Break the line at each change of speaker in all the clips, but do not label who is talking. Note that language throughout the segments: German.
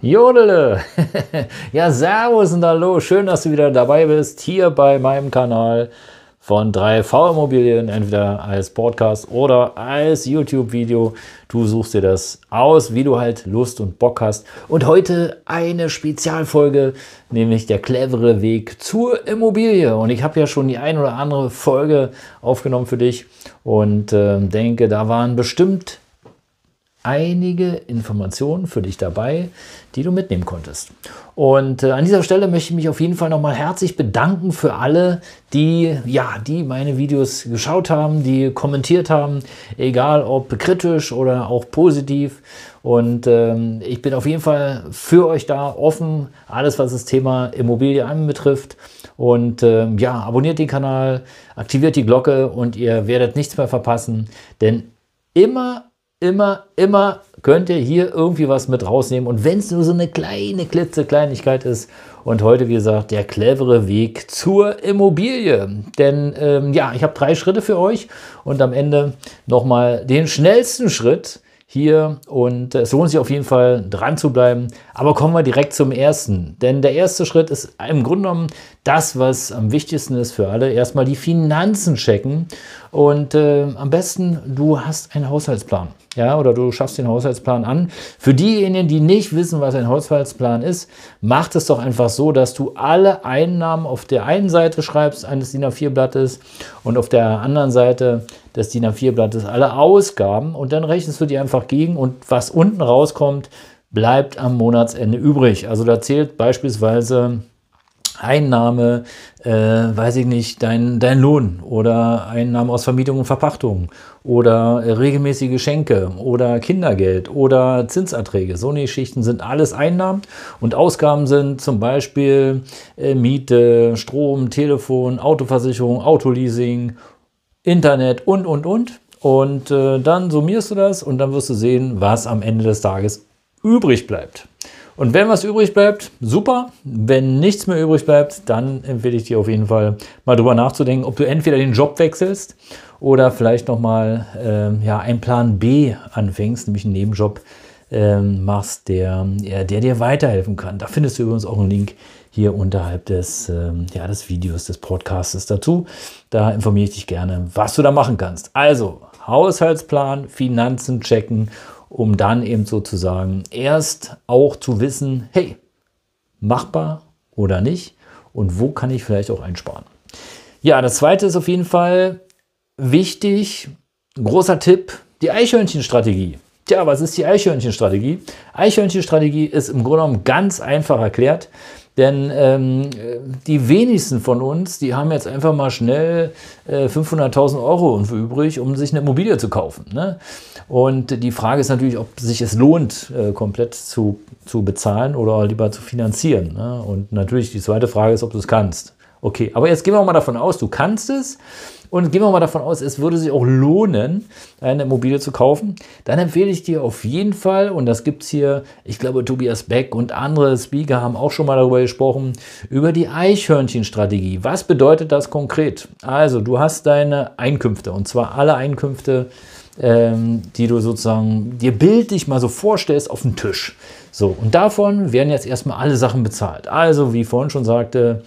Jodele! ja, servus und hallo, schön, dass du wieder dabei bist, hier bei meinem Kanal von 3V Immobilien, entweder als Podcast oder als YouTube-Video. Du suchst dir das aus, wie du halt Lust und Bock hast. Und heute eine Spezialfolge, nämlich der clevere Weg zur Immobilie. Und ich habe ja schon die ein oder andere Folge aufgenommen für dich und äh, denke, da waren bestimmt einige Informationen für dich dabei, die du mitnehmen konntest. Und äh, an dieser Stelle möchte ich mich auf jeden Fall nochmal herzlich bedanken für alle, die, ja, die meine Videos geschaut haben, die kommentiert haben, egal ob kritisch oder auch positiv. Und ähm, ich bin auf jeden Fall für euch da offen, alles was das Thema Immobilie anbetrifft. Und ähm, ja, abonniert den Kanal, aktiviert die Glocke und ihr werdet nichts mehr verpassen. Denn immer immer, immer könnt ihr hier irgendwie was mit rausnehmen. Und wenn es nur so eine kleine klitzekleinigkeit ist. Und heute, wie gesagt, der clevere Weg zur Immobilie. Denn ähm, ja, ich habe drei Schritte für euch und am Ende nochmal den schnellsten Schritt hier und es lohnt sich auf jeden Fall dran zu bleiben. Aber kommen wir direkt zum ersten. Denn der erste Schritt ist im Grunde genommen das, was am wichtigsten ist für alle. Erstmal die Finanzen checken und äh, am besten du hast einen Haushaltsplan ja, oder du schaffst den Haushaltsplan an. Für diejenigen, die nicht wissen, was ein Haushaltsplan ist, macht es doch einfach so, dass du alle Einnahmen auf der einen Seite schreibst eines DIN A4-Blattes und auf der anderen Seite des DIN A4-Blattes alle Ausgaben und dann rechnest du die einfach gegen und was unten rauskommt, bleibt am Monatsende übrig. Also da zählt beispielsweise Einnahme, äh, weiß ich nicht, dein, dein Lohn oder Einnahmen aus Vermietung und Verpachtung oder regelmäßige Geschenke oder Kindergeld oder Zinserträge. So eine Geschichten sind alles Einnahmen und Ausgaben sind zum Beispiel äh, Miete, Strom, Telefon, Autoversicherung, Autoleasing, Internet und, und, und. Und äh, dann summierst du das und dann wirst du sehen, was am Ende des Tages übrig bleibt. Und wenn was übrig bleibt, super. Wenn nichts mehr übrig bleibt, dann empfehle ich dir auf jeden Fall mal drüber nachzudenken, ob du entweder den Job wechselst oder vielleicht nochmal äh, ja, einen Plan B anfängst, nämlich einen Nebenjob äh, machst, der, ja, der dir weiterhelfen kann. Da findest du übrigens auch einen Link hier unterhalb des, äh, ja, des Videos, des Podcasts dazu. Da informiere ich dich gerne, was du da machen kannst. Also, Haushaltsplan, Finanzen checken um dann eben sozusagen erst auch zu wissen, hey, machbar oder nicht und wo kann ich vielleicht auch einsparen. Ja, das zweite ist auf jeden Fall wichtig, großer Tipp, die Eichhörnchenstrategie. Tja, was ist die Eichhörnchenstrategie? Eichhörnchenstrategie ist im Grunde genommen ganz einfach erklärt. Denn ähm, die wenigsten von uns, die haben jetzt einfach mal schnell äh, 500.000 Euro übrig, um sich eine Immobilie zu kaufen. Ne? Und die Frage ist natürlich, ob sich es lohnt, äh, komplett zu, zu bezahlen oder lieber zu finanzieren. Ne? Und natürlich die zweite Frage ist, ob du es kannst. Okay, aber jetzt gehen wir mal davon aus, du kannst es. Und gehen wir mal davon aus, es würde sich auch lohnen, eine Immobilie zu kaufen. Dann empfehle ich dir auf jeden Fall, und das gibt es hier, ich glaube, Tobias Beck und andere Speaker haben auch schon mal darüber gesprochen, über die Eichhörnchenstrategie. Was bedeutet das konkret? Also, du hast deine Einkünfte, und zwar alle Einkünfte, ähm, die du sozusagen dir bildlich mal so vorstellst, auf den Tisch. So, und davon werden jetzt erstmal alle Sachen bezahlt. Also, wie ich vorhin schon sagte,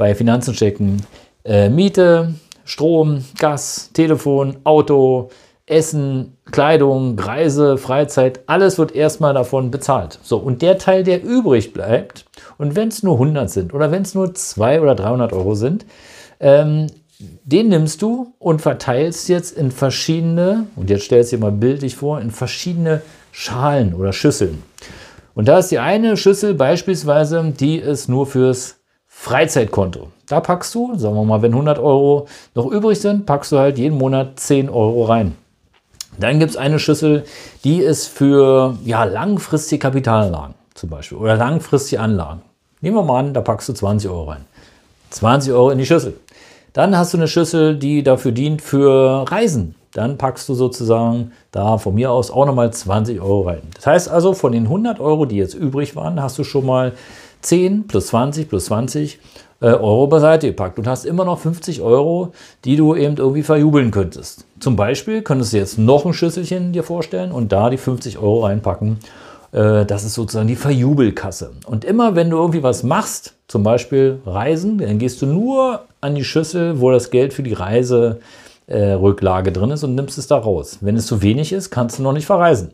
bei Finanzen checken, äh, Miete, Strom, Gas, Telefon, Auto, Essen, Kleidung, Reise, Freizeit, alles wird erstmal davon bezahlt. So, und der Teil, der übrig bleibt, und wenn es nur 100 sind oder wenn es nur 200 oder 300 Euro sind, ähm, den nimmst du und verteilst jetzt in verschiedene, und jetzt stellst du dir mal bildlich vor, in verschiedene Schalen oder Schüsseln. Und da ist die eine Schüssel beispielsweise, die ist nur fürs Freizeitkonto. Da packst du, sagen wir mal, wenn 100 Euro noch übrig sind, packst du halt jeden Monat 10 Euro rein. Dann gibt es eine Schüssel, die ist für ja, langfristige Kapitalanlagen zum Beispiel oder langfristige Anlagen. Nehmen wir mal an, da packst du 20 Euro rein. 20 Euro in die Schüssel. Dann hast du eine Schüssel, die dafür dient für Reisen. Dann packst du sozusagen da von mir aus auch nochmal 20 Euro rein. Das heißt also, von den 100 Euro, die jetzt übrig waren, hast du schon mal 10 plus 20 plus 20 äh, Euro beiseite gepackt und hast immer noch 50 Euro, die du eben irgendwie verjubeln könntest. Zum Beispiel könntest du jetzt noch ein Schüsselchen dir vorstellen und da die 50 Euro reinpacken Äh, das ist sozusagen die Verjubelkasse. Und immer wenn du irgendwie was machst, zum Beispiel Reisen, dann gehst du nur an die Schüssel, wo das Geld für die Reiserücklage drin ist und nimmst es da raus. Wenn es zu wenig ist, kannst du noch nicht verreisen.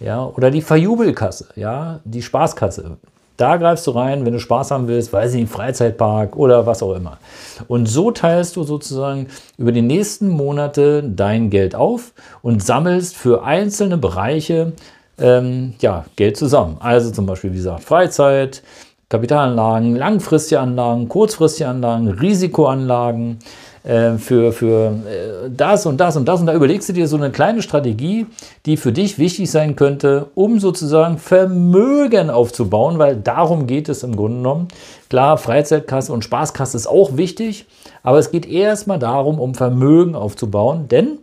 Ja, oder die Verjubelkasse, ja, die Spaßkasse. Da greifst du rein, wenn du Spaß haben willst, weiß ich nicht, Freizeitpark oder was auch immer. Und so teilst du sozusagen über die nächsten Monate dein Geld auf und sammelst für einzelne Bereiche ähm, ja, Geld zusammen. Also zum Beispiel, wie gesagt, Freizeit, Kapitalanlagen, langfristige Anlagen, kurzfristige Anlagen, Risikoanlagen, äh, für, für äh, das und das und das. Und da überlegst du dir so eine kleine Strategie, die für dich wichtig sein könnte, um sozusagen Vermögen aufzubauen, weil darum geht es im Grunde genommen. Klar, Freizeitkasse und Spaßkasse ist auch wichtig, aber es geht erstmal darum, um Vermögen aufzubauen, denn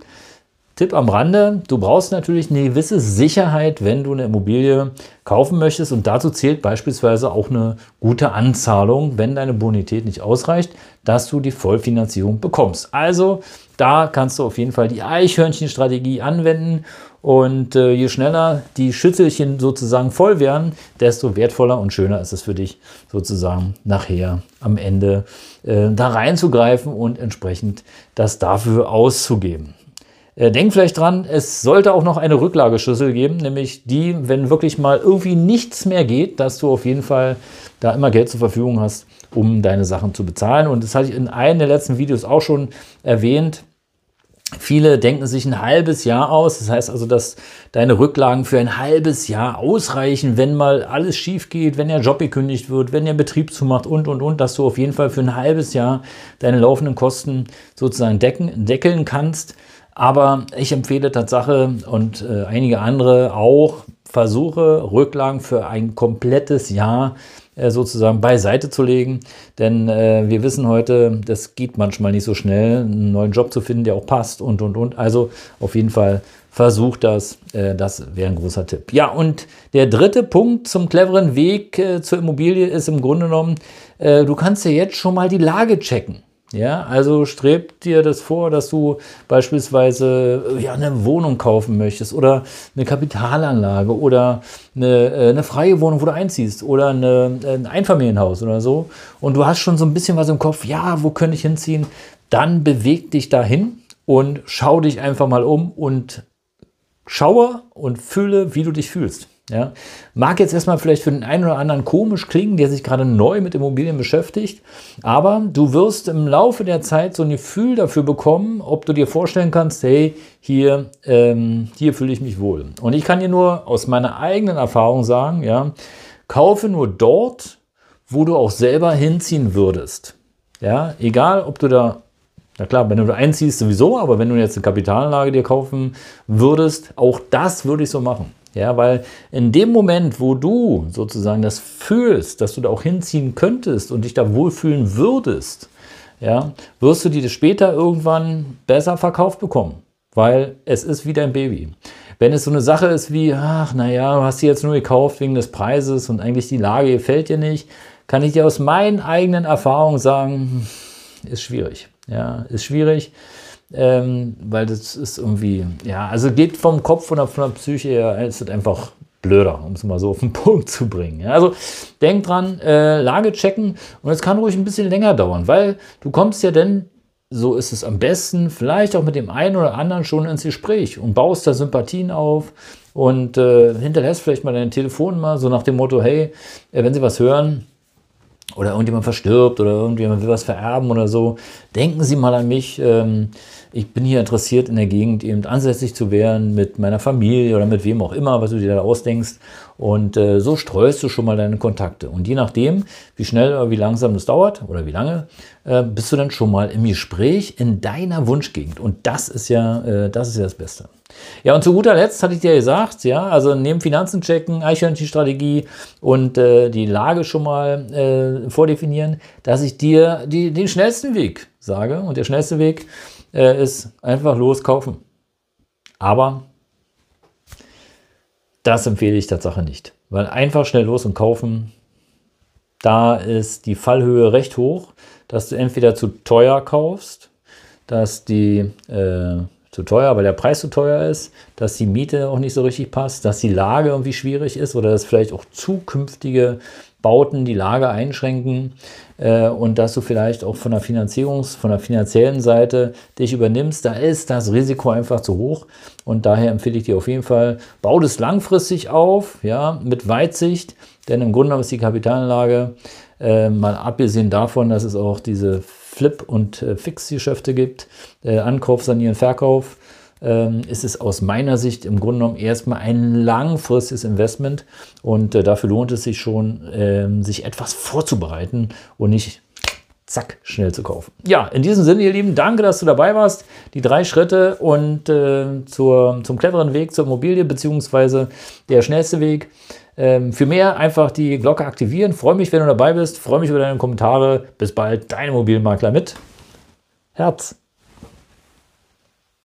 Tipp am Rande, du brauchst natürlich eine gewisse Sicherheit, wenn du eine Immobilie kaufen möchtest und dazu zählt beispielsweise auch eine gute Anzahlung, wenn deine Bonität nicht ausreicht, dass du die Vollfinanzierung bekommst. Also da kannst du auf jeden Fall die Eichhörnchenstrategie anwenden und äh, je schneller die Schüsselchen sozusagen voll werden, desto wertvoller und schöner ist es für dich sozusagen nachher am Ende äh, da reinzugreifen und entsprechend das dafür auszugeben. Äh, denk vielleicht dran, es sollte auch noch eine Rücklageschüssel geben, nämlich die, wenn wirklich mal irgendwie nichts mehr geht, dass du auf jeden Fall da immer Geld zur Verfügung hast, um deine Sachen zu bezahlen. Und das hatte ich in einem der letzten Videos auch schon erwähnt. Viele denken sich ein halbes Jahr aus. Das heißt also, dass deine Rücklagen für ein halbes Jahr ausreichen, wenn mal alles schief geht, wenn der Job gekündigt wird, wenn der Betrieb zumacht und, und, und, dass du auf jeden Fall für ein halbes Jahr deine laufenden Kosten sozusagen decken, deckeln kannst. Aber ich empfehle Tatsache und äh, einige andere auch, versuche Rücklagen für ein komplettes Jahr äh, sozusagen beiseite zu legen. Denn äh, wir wissen heute, das geht manchmal nicht so schnell, einen neuen Job zu finden, der auch passt und, und, und. Also auf jeden Fall versucht das. Äh, das wäre ein großer Tipp. Ja, und der dritte Punkt zum cleveren Weg äh, zur Immobilie ist im Grunde genommen, äh, du kannst ja jetzt schon mal die Lage checken. Ja, also strebt dir das vor, dass du beispielsweise ja, eine Wohnung kaufen möchtest oder eine Kapitalanlage oder eine, äh, eine freie Wohnung, wo du einziehst oder eine, ein Einfamilienhaus oder so und du hast schon so ein bisschen was im Kopf, ja, wo könnte ich hinziehen? Dann beweg dich dahin und schau dich einfach mal um und schaue und fühle, wie du dich fühlst. Ja, mag jetzt erstmal vielleicht für den einen oder anderen komisch klingen, der sich gerade neu mit Immobilien beschäftigt, aber du wirst im Laufe der Zeit so ein Gefühl dafür bekommen, ob du dir vorstellen kannst, hey, hier, ähm, hier fühle ich mich wohl. Und ich kann dir nur aus meiner eigenen Erfahrung sagen, ja, kaufe nur dort, wo du auch selber hinziehen würdest. Ja, egal, ob du da na klar, wenn du da einziehst sowieso, aber wenn du jetzt eine Kapitalanlage dir kaufen würdest, auch das würde ich so machen. Ja, weil in dem Moment, wo du sozusagen das fühlst, dass du da auch hinziehen könntest und dich da wohlfühlen würdest, ja, wirst du dir später irgendwann besser verkauft bekommen, weil es ist wie dein Baby. Wenn es so eine Sache ist wie, ach, naja, du hast sie jetzt nur gekauft wegen des Preises und eigentlich die Lage gefällt dir nicht, kann ich dir aus meinen eigenen Erfahrungen sagen, ist schwierig. Ja, ist schwierig ähm, weil das ist irgendwie, ja, also geht vom Kopf oder von der Psyche her, ist das einfach blöder, um es mal so auf den Punkt zu bringen. Ja, also denk dran, äh, Lage checken und es kann ruhig ein bisschen länger dauern, weil du kommst ja dann, so ist es am besten, vielleicht auch mit dem einen oder anderen schon ins Gespräch und baust da Sympathien auf und äh, hinterlässt vielleicht mal deine Telefonnummer, so nach dem Motto, hey, äh, wenn Sie was hören, oder irgendjemand verstirbt oder irgendjemand will was vererben oder so, denken Sie mal an mich. Ähm, ich bin hier interessiert in der Gegend eben ansässig zu werden mit meiner Familie oder mit wem auch immer, was du dir da ausdenkst. Und äh, so streust du schon mal deine Kontakte. Und je nachdem, wie schnell oder wie langsam das dauert oder wie lange, äh, bist du dann schon mal im Gespräch in deiner Wunschgegend. Und das ist ja, äh, das ist ja das Beste. Ja, und zu guter Letzt hatte ich dir gesagt, ja, also neben Finanzen checken, Eichhörnchenstrategie und äh, die Lage schon mal äh, vordefinieren, dass ich dir die, den schnellsten Weg sage. Und der schnellste Weg äh, ist einfach loskaufen. Aber das empfehle ich Tatsache nicht. Weil einfach schnell los und kaufen, da ist die Fallhöhe recht hoch, dass du entweder zu teuer kaufst, dass die äh, zu teuer, weil der Preis zu teuer ist, dass die Miete auch nicht so richtig passt, dass die Lage irgendwie schwierig ist oder dass vielleicht auch zukünftige Bauten die Lage einschränken äh, und dass du vielleicht auch von der Finanzierungs-, von der finanziellen Seite dich übernimmst, da ist das Risiko einfach zu hoch und daher empfehle ich dir auf jeden Fall, bau das langfristig auf, ja, mit Weitsicht, denn im Grunde genommen ist die Kapitalanlage äh, mal abgesehen davon, dass es auch diese Flip- und äh, Fix-Geschäfte gibt, äh, Ankauf, Sanieren, Verkauf, ähm, ist es aus meiner Sicht im Grunde genommen erstmal ein langfristiges Investment und äh, dafür lohnt es sich schon, ähm, sich etwas vorzubereiten und nicht zack, schnell zu kaufen. Ja, in diesem Sinne, ihr Lieben, danke, dass du dabei warst. Die drei Schritte und äh, zur, zum cleveren Weg zur Immobilie, beziehungsweise der schnellste Weg. Ähm, für mehr einfach die Glocke aktivieren. Freue mich, wenn du dabei bist. Freue mich über deine Kommentare. Bis bald, dein Immobilienmakler mit Herz.